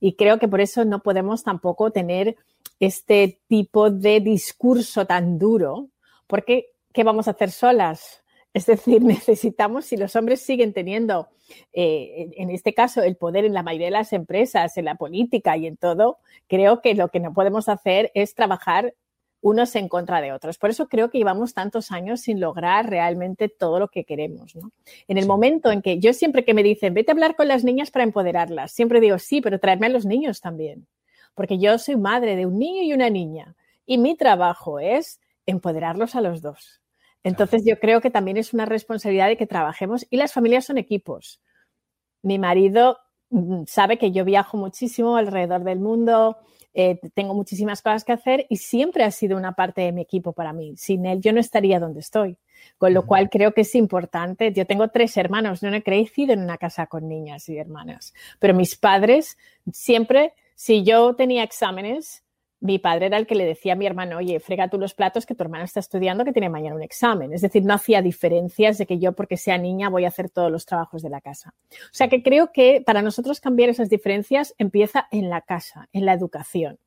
Y creo que por eso no podemos tampoco tener este tipo de discurso tan duro, porque ¿qué vamos a hacer solas? Es decir, necesitamos, si los hombres siguen teniendo, eh, en este caso, el poder en la mayoría de las empresas, en la política y en todo, creo que lo que no podemos hacer es trabajar unos en contra de otros. Por eso creo que llevamos tantos años sin lograr realmente todo lo que queremos. En el momento en que yo siempre que me dicen, vete a hablar con las niñas para empoderarlas, siempre digo, sí, pero traerme a los niños también. Porque yo soy madre de un niño y una niña. Y mi trabajo es empoderarlos a los dos. Entonces yo creo que también es una responsabilidad de que trabajemos y las familias son equipos. Mi marido mm, sabe que yo viajo muchísimo alrededor del mundo, eh, tengo muchísimas cosas que hacer y siempre ha sido una parte de mi equipo para mí. Sin él yo no estaría donde estoy. Con lo cual creo que es importante. Yo tengo tres hermanos, no he crecido en una casa con niñas y hermanas, pero mis padres siempre, si yo tenía exámenes, mi padre era el que le decía a mi hermano, oye, frega tú los platos que tu hermana está estudiando que tiene mañana un examen. Es decir, no hacía diferencias de que yo porque sea niña voy a hacer todos los trabajos de la casa. O sea que creo que para nosotros cambiar esas diferencias empieza en la casa, en la educación.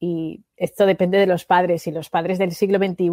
Y esto depende de los padres y los padres del siglo XXI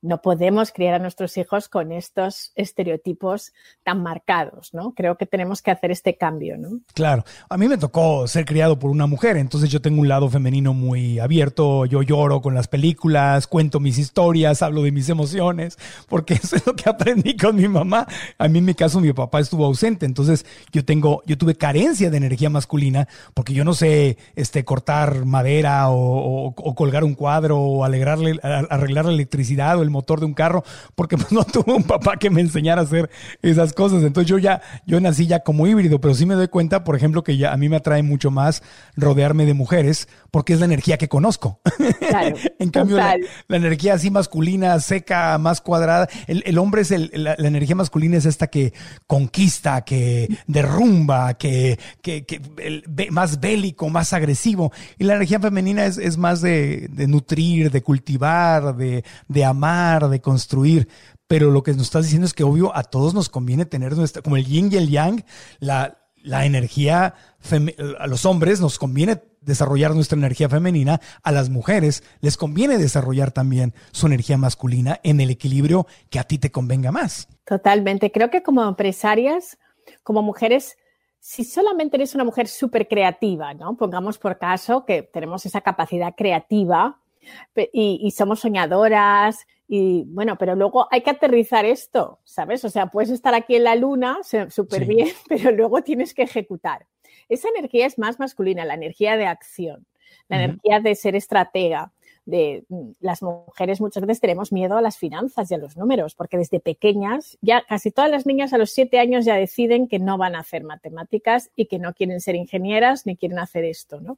no podemos criar a nuestros hijos con estos estereotipos tan marcados, ¿no? Creo que tenemos que hacer este cambio, ¿no? Claro, a mí me tocó ser criado por una mujer, entonces yo tengo un lado femenino muy abierto, yo lloro con las películas, cuento mis historias, hablo de mis emociones, porque eso es lo que aprendí con mi mamá. A mí en mi caso mi papá estuvo ausente, entonces yo tengo, yo tuve carencia de energía masculina porque yo no sé este, cortar madera o, colgar un cuadro o alegrarle, arreglar la electricidad o el motor de un carro, porque pues, no tuve un papá que me enseñara a hacer esas cosas. Entonces yo ya, yo nací ya como híbrido, pero sí me doy cuenta, por ejemplo, que ya a mí me atrae mucho más rodearme de mujeres, porque es la energía que conozco. en cambio, la, energía así masculina, seca, más cuadrada, el, hombre es el, la, energía masculina es esta que conquista, que derrumba, que, que, que más bélico, más agresivo. Y la energía femenina es, es más de, de nutrir, de cultivar, de, de amar de construir. Pero lo que nos estás diciendo es que obvio a todos nos conviene tener nuestra, como el yin y el yang, la, la energía, a los hombres nos conviene desarrollar nuestra energía femenina, a las mujeres les conviene desarrollar también su energía masculina en el equilibrio que a ti te convenga más. Totalmente. Creo que como empresarias, como mujeres, si solamente eres una mujer súper creativa, ¿no? Pongamos por caso que tenemos esa capacidad creativa y, y somos soñadoras y bueno, pero luego hay que aterrizar esto, ¿sabes? O sea, puedes estar aquí en la luna súper bien, pero luego tienes que ejecutar. Esa energía es más masculina, la energía de acción, la energía de ser estratega, de mm, las mujeres muchas veces tenemos miedo a las finanzas y a los números, porque desde pequeñas, ya casi todas las niñas a los siete años ya deciden que no van a hacer matemáticas y que no quieren ser ingenieras ni quieren hacer esto, ¿no?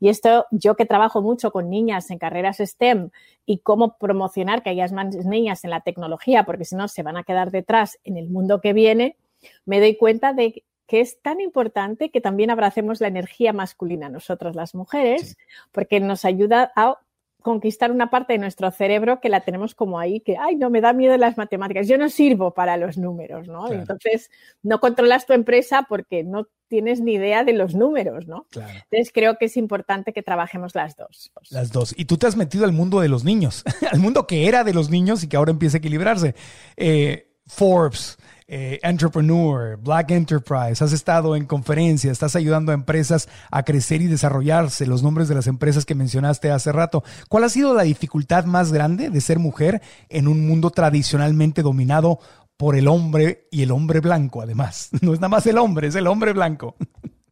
Y esto, yo que trabajo mucho con niñas en carreras STEM y cómo promocionar que haya más niñas en la tecnología, porque si no se van a quedar detrás en el mundo que viene, me doy cuenta de que es tan importante que también abracemos la energía masculina nosotros las mujeres, porque nos ayuda a conquistar una parte de nuestro cerebro que la tenemos como ahí, que, ay, no, me da miedo las matemáticas, yo no sirvo para los números, ¿no? Entonces, no controlas tu empresa porque no tienes ni idea de los números, ¿no? Entonces, creo que es importante que trabajemos las dos. Las dos. Y tú te has metido al mundo de los niños, al mundo que era de los niños y que ahora empieza a equilibrarse. Eh, Forbes, eh, entrepreneur, Black Enterprise, has estado en conferencias, estás ayudando a empresas a crecer y desarrollarse, los nombres de las empresas que mencionaste hace rato. ¿Cuál ha sido la dificultad más grande de ser mujer en un mundo tradicionalmente dominado por el hombre y el hombre blanco, además? No es nada más el hombre, es el hombre blanco.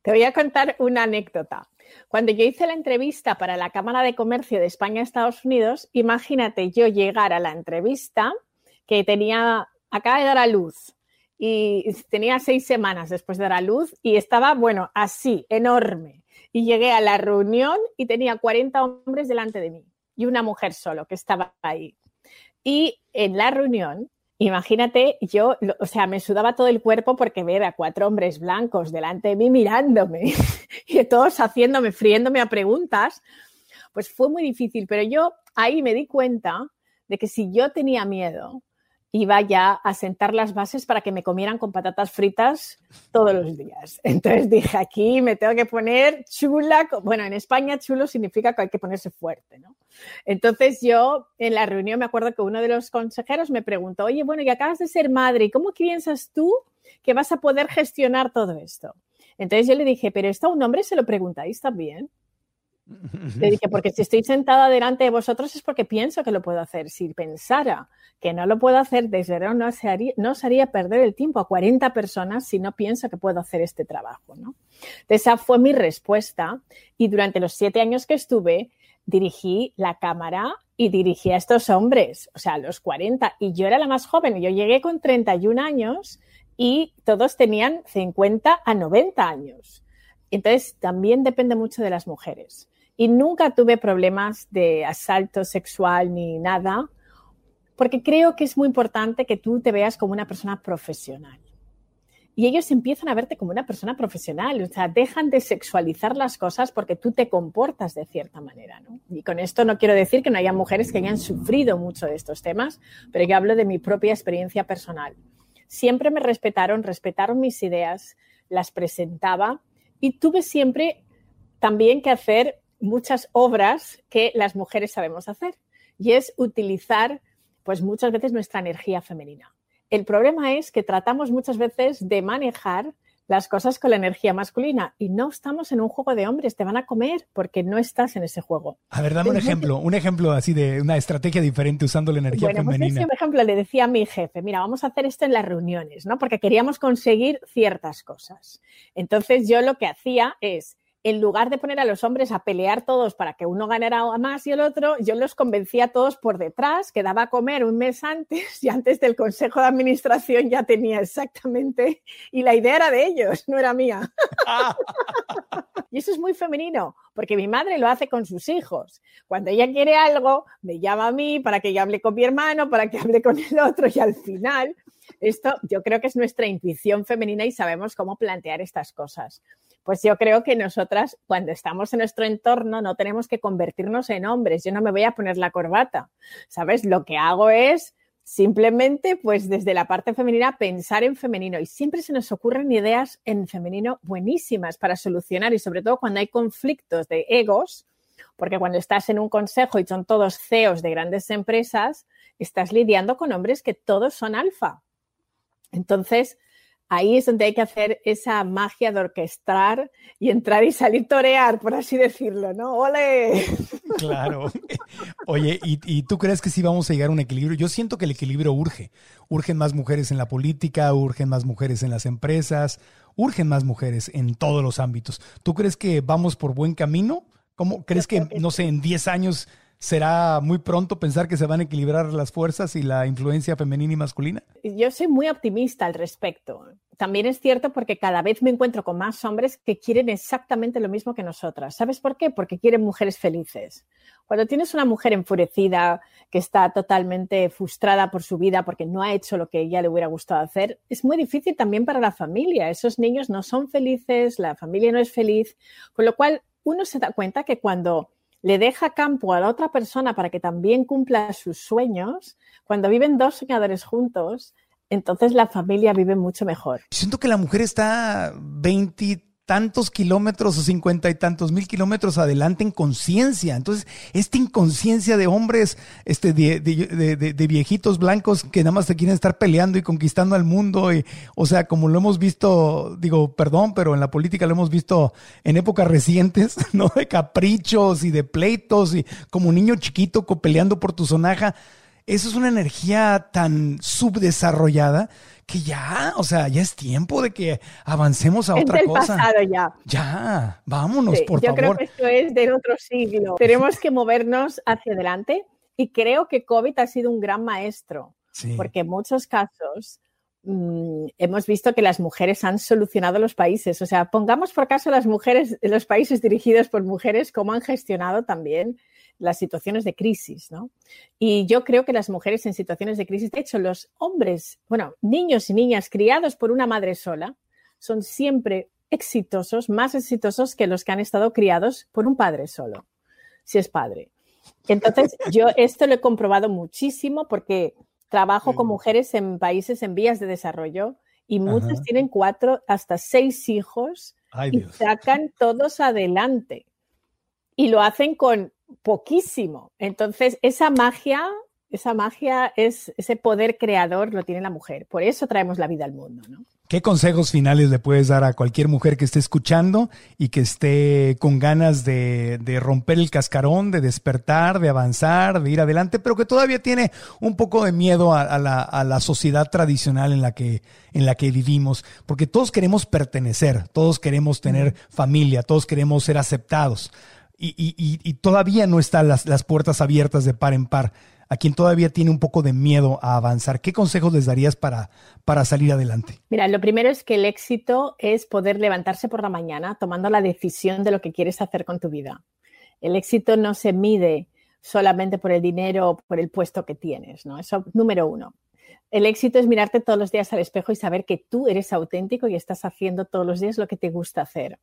Te voy a contar una anécdota. Cuando yo hice la entrevista para la Cámara de Comercio de España-Estados Unidos, imagínate yo llegar a la entrevista que tenía, acaba de dar a luz y tenía seis semanas después de dar a luz y estaba, bueno, así, enorme. Y llegué a la reunión y tenía 40 hombres delante de mí y una mujer solo que estaba ahí. Y en la reunión, imagínate, yo, o sea, me sudaba todo el cuerpo porque ver a cuatro hombres blancos delante de mí mirándome y todos haciéndome, friéndome a preguntas, pues fue muy difícil. Pero yo ahí me di cuenta de que si yo tenía miedo, iba ya a sentar las bases para que me comieran con patatas fritas todos los días. Entonces dije, aquí me tengo que poner chula. Bueno, en España chulo significa que hay que ponerse fuerte, ¿no? Entonces yo en la reunión me acuerdo que uno de los consejeros me preguntó, oye, bueno, y acabas de ser madre, ¿y cómo piensas tú que vas a poder gestionar todo esto? Entonces yo le dije, pero esto a un hombre se lo preguntáis también. Le dije, porque si estoy sentada delante de vosotros es porque pienso que lo puedo hacer. Si pensara que no lo puedo hacer, desde luego no, haría, no os haría perder el tiempo a 40 personas si no pienso que puedo hacer este trabajo. ¿no? Esa fue mi respuesta y durante los siete años que estuve dirigí la cámara y dirigí a estos hombres, o sea, los 40. Y yo era la más joven, yo llegué con 31 años y todos tenían 50 a 90 años. Entonces, también depende mucho de las mujeres y nunca tuve problemas de asalto sexual ni nada, porque creo que es muy importante que tú te veas como una persona profesional. y ellos empiezan a verte como una persona profesional, o sea, dejan de sexualizar las cosas porque tú te comportas de cierta manera, ¿no? Y con esto no quiero decir que no haya mujeres que hayan sufrido mucho de estos temas, pero yo hablo de mi propia experiencia personal. Siempre me respetaron, respetaron mis ideas, las presentaba y tuve siempre también que hacer muchas obras que las mujeres sabemos hacer y es utilizar pues muchas veces nuestra energía femenina. El problema es que tratamos muchas veces de manejar las cosas con la energía masculina y no estamos en un juego de hombres, te van a comer porque no estás en ese juego. A ver, dame un ejemplo, un ejemplo así de una estrategia diferente usando la energía bueno, femenina. Pues ese ejemplo le decía a mi jefe, mira, vamos a hacer esto en las reuniones, ¿no? Porque queríamos conseguir ciertas cosas. Entonces yo lo que hacía es en lugar de poner a los hombres a pelear todos para que uno ganara más y el otro, yo los convencía a todos por detrás, que daba a comer un mes antes y antes del consejo de administración ya tenía exactamente, y la idea era de ellos, no era mía. y eso es muy femenino, porque mi madre lo hace con sus hijos. Cuando ella quiere algo, me llama a mí para que yo hable con mi hermano, para que hable con el otro y al final, esto yo creo que es nuestra intuición femenina y sabemos cómo plantear estas cosas. Pues yo creo que nosotras, cuando estamos en nuestro entorno, no tenemos que convertirnos en hombres. Yo no me voy a poner la corbata, ¿sabes? Lo que hago es simplemente, pues desde la parte femenina, pensar en femenino. Y siempre se nos ocurren ideas en femenino buenísimas para solucionar y sobre todo cuando hay conflictos de egos, porque cuando estás en un consejo y son todos CEOs de grandes empresas, estás lidiando con hombres que todos son alfa. Entonces, ahí es donde hay que hacer esa magia de orquestar y entrar y salir torear, por así decirlo, ¿no? ¡Ole! Claro. Oye, ¿y, tú crees que sí vamos a llegar a un equilibrio? Yo siento que el equilibrio urge. Urgen más mujeres en la política, urgen más mujeres en las empresas, urgen más mujeres en todos los ámbitos. ¿Tú crees que vamos por buen camino? ¿Cómo crees que, no sé, en 10 años ¿Será muy pronto pensar que se van a equilibrar las fuerzas y la influencia femenina y masculina? Yo soy muy optimista al respecto. También es cierto porque cada vez me encuentro con más hombres que quieren exactamente lo mismo que nosotras. ¿Sabes por qué? Porque quieren mujeres felices. Cuando tienes una mujer enfurecida, que está totalmente frustrada por su vida porque no ha hecho lo que ella le hubiera gustado hacer, es muy difícil también para la familia. Esos niños no son felices, la familia no es feliz, con lo cual uno se da cuenta que cuando le deja campo a la otra persona para que también cumpla sus sueños, cuando viven dos soñadores juntos, entonces la familia vive mucho mejor. Siento que la mujer está 20 tantos kilómetros o cincuenta y tantos mil kilómetros adelante en conciencia. Entonces, esta inconsciencia de hombres, este, de, viejitos blancos que nada más te quieren estar peleando y conquistando al mundo, y, o sea, como lo hemos visto, digo, perdón, pero en la política lo hemos visto en épocas recientes, ¿no? De caprichos y de pleitos y como un niño chiquito peleando por tu sonaja. Eso es una energía tan subdesarrollada que ya, o sea, ya es tiempo de que avancemos a otra cosa. Pasado ya. Ya, vámonos, por favor. Yo creo que esto es del otro siglo. Tenemos que movernos hacia adelante y creo que COVID ha sido un gran maestro, porque en muchos casos mm, hemos visto que las mujeres han solucionado los países. O sea, pongamos por caso las mujeres, los países dirigidos por mujeres, cómo han gestionado también las situaciones de crisis, ¿no? Y yo creo que las mujeres en situaciones de crisis, de hecho, los hombres, bueno, niños y niñas criados por una madre sola, son siempre exitosos, más exitosos que los que han estado criados por un padre solo, si es padre. Entonces, yo esto lo he comprobado muchísimo porque trabajo con mujeres en países en vías de desarrollo y muchas tienen cuatro hasta seis hijos y sacan todos adelante. Y lo hacen con poquísimo. Entonces, esa magia, esa magia es ese poder creador lo tiene la mujer. Por eso traemos la vida al mundo, ¿no? ¿Qué consejos finales le puedes dar a cualquier mujer que esté escuchando y que esté con ganas de, romper el cascarón, de despertar, de avanzar, de ir adelante, pero que todavía tiene un poco de miedo a, la, a la, sociedad tradicional en la, que, en la que vivimos? Porque todos queremos pertenecer, todos queremos tener familia, todos queremos ser aceptados y, todavía no están las, las, puertas abiertas de par en par, a quien todavía tiene un poco de miedo a avanzar, ¿qué consejos les darías para, para salir adelante? Mira, lo primero es que el éxito es poder levantarse por la mañana tomando la decisión de lo que quieres hacer con tu vida. El éxito no se mide solamente por el dinero o por el puesto que tienes, ¿no? Eso número uno. El éxito es mirarte todos los días al espejo y saber que tú eres auténtico y estás haciendo todos los días lo que te gusta hacer.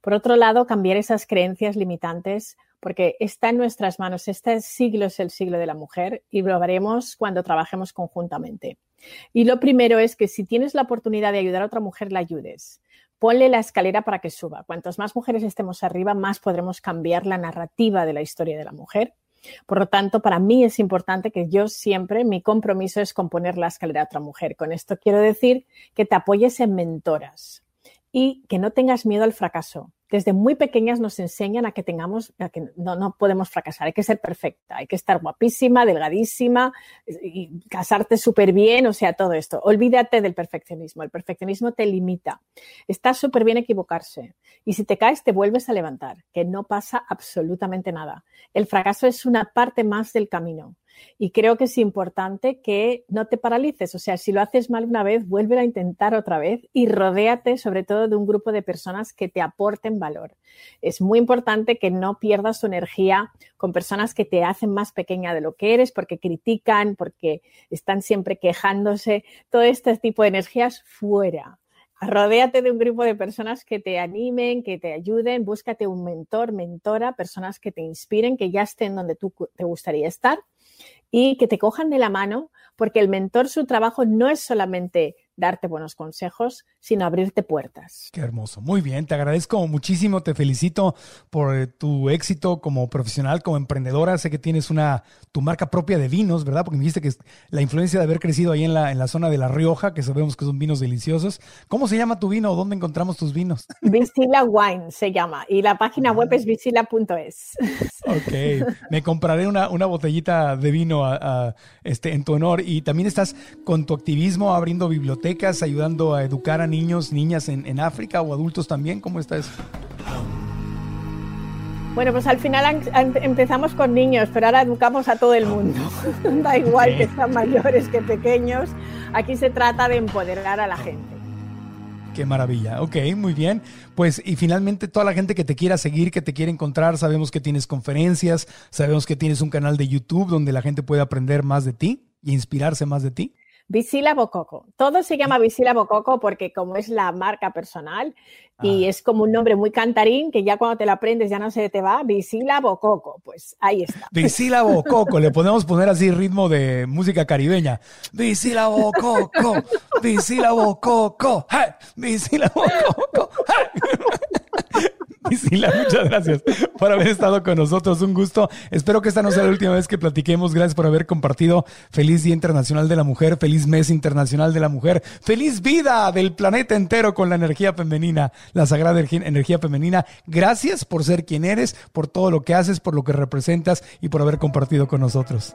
Por otro lado, cambiar esas creencias limitantes, porque está en nuestras manos. Este siglo es el siglo de la mujer y lo haremos cuando trabajemos conjuntamente. Y lo primero es que si tienes la oportunidad de ayudar a otra mujer, la ayudes. Ponle la escalera para que suba. Cuantas más mujeres estemos arriba, más podremos cambiar la narrativa de la historia de la mujer por lo tanto, para mí es importante que yo siempre, mi compromiso es componer la escalera a otra mujer. Con esto quiero decir que te apoyes en mentoras y que no tengas miedo al fracaso desde muy pequeñas nos enseñan a que tengamos, a que no, no podemos fracasar, hay que ser perfecta, hay que estar guapísima, delgadísima, y casarte súper bien, o sea, todo esto. Olvídate del perfeccionismo, el perfeccionismo te limita. Está súper bien equivocarse y si te caes te vuelves a levantar, que no pasa absolutamente nada. El fracaso es una parte más del camino. Y creo que es importante que no te paralices. O sea, si lo haces mal una vez, vuelve a intentar otra vez y rodéate sobre todo de un grupo de personas que te aporten valor. Es muy importante que no pierdas tu energía con personas que te hacen más pequeña de lo que eres, porque critican, porque están siempre quejándose. Todo este tipo de energías fuera. Rodéate de un grupo de personas que te animen, que te ayuden, búscate un mentor, mentora, personas que te inspiren, que ya estén donde tú te gustaría estar y que te cojan de la mano, porque el mentor, su trabajo no es solamente darte buenos consejos, sino abrirte puertas. Qué hermoso. Muy bien, te agradezco muchísimo, te felicito por eh, tu éxito como profesional, como emprendedora. Sé que tienes una tu marca propia de vinos, ¿verdad? Porque me dijiste que la influencia de haber crecido ahí en la, en la zona de La Rioja, que sabemos que son vinos deliciosos. ¿Cómo se llama tu vino dónde encontramos tus vinos? Visila Wine se llama y la página web es visila.es. Ok, me compraré una, una botellita de vino a, este, en tu honor y también estás con tu activismo abriendo bibliotecas, ayudando a educar a niños, niñas en, en África o adultos también. ¿Cómo está eso? Bueno, pues al final empezamos con niños, pero ahora educamos a todo el mundo. da igual que sean mayores que pequeños. Aquí se trata de empoderar a la gente. Qué maravilla. Ok, muy bien. Pues y finalmente toda la gente que te quiera seguir, que te quiera encontrar, sabemos que tienes conferencias, sabemos que tienes un canal de YouTube donde la gente puede aprender más de ti y inspirarse más de ti. Visila Bococo. Todo se llama Visila Bococo porque como es la marca personal y ah. es como un nombre muy cantarín que ya cuando te lo aprendes ya no se te va, Visila Bococo. Pues ahí está. Visila Bococo. Le podemos poner así ritmo de música caribeña. Visila Bococo. Visila Bococo. Visila Bococo. Isila, muchas gracias por haber estado con nosotros. Un gusto. Espero que esta no sea la última vez que platiquemos. Gracias por haber compartido. Feliz Día Internacional de la Mujer, feliz Mes Internacional de la Mujer, feliz vida del planeta entero con la energía femenina, la sagrada energía femenina. Gracias por ser quien eres, por todo lo que haces, por lo que representas y por haber compartido con nosotros.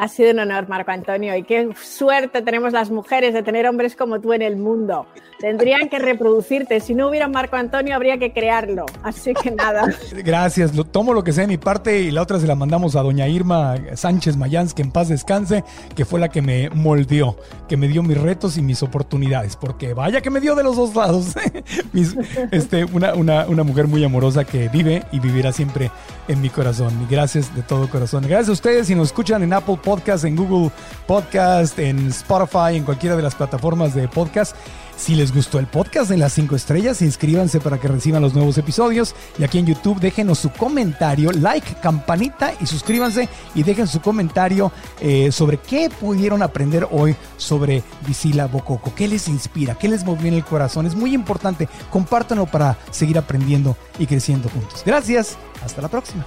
Ha sido un honor, Marco Antonio, y qué suerte tenemos las mujeres de tener hombres como tú en el mundo. Tendrían que reproducirte. Si no hubiera Marco Antonio, habría que crearlo. Así que nada. Gracias. Tomo lo que sea de mi parte y la otra se la mandamos a doña Irma Sánchez Mayans, que en paz descanse, que fue la que me moldeó, que me dio mis retos y mis oportunidades. Porque vaya que me dio de los dos lados. este, una, una, una mujer muy amorosa que vive y vivirá siempre en mi corazón. Y gracias de todo corazón. Gracias a ustedes si nos escuchan en Apple Podcast, en Google Podcast, en Spotify, en cualquiera de las plataformas de podcast. Si les gustó el podcast de las 5 estrellas, inscríbanse para que reciban los nuevos episodios. Y aquí en YouTube déjenos su comentario, like, campanita y suscríbanse y dejen su comentario eh, sobre qué pudieron aprender hoy sobre Visila Bococo. ¿Qué les inspira? ¿Qué les movió en el corazón? Es muy importante. Compártanlo para seguir aprendiendo y creciendo juntos. Gracias. Hasta la próxima.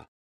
он.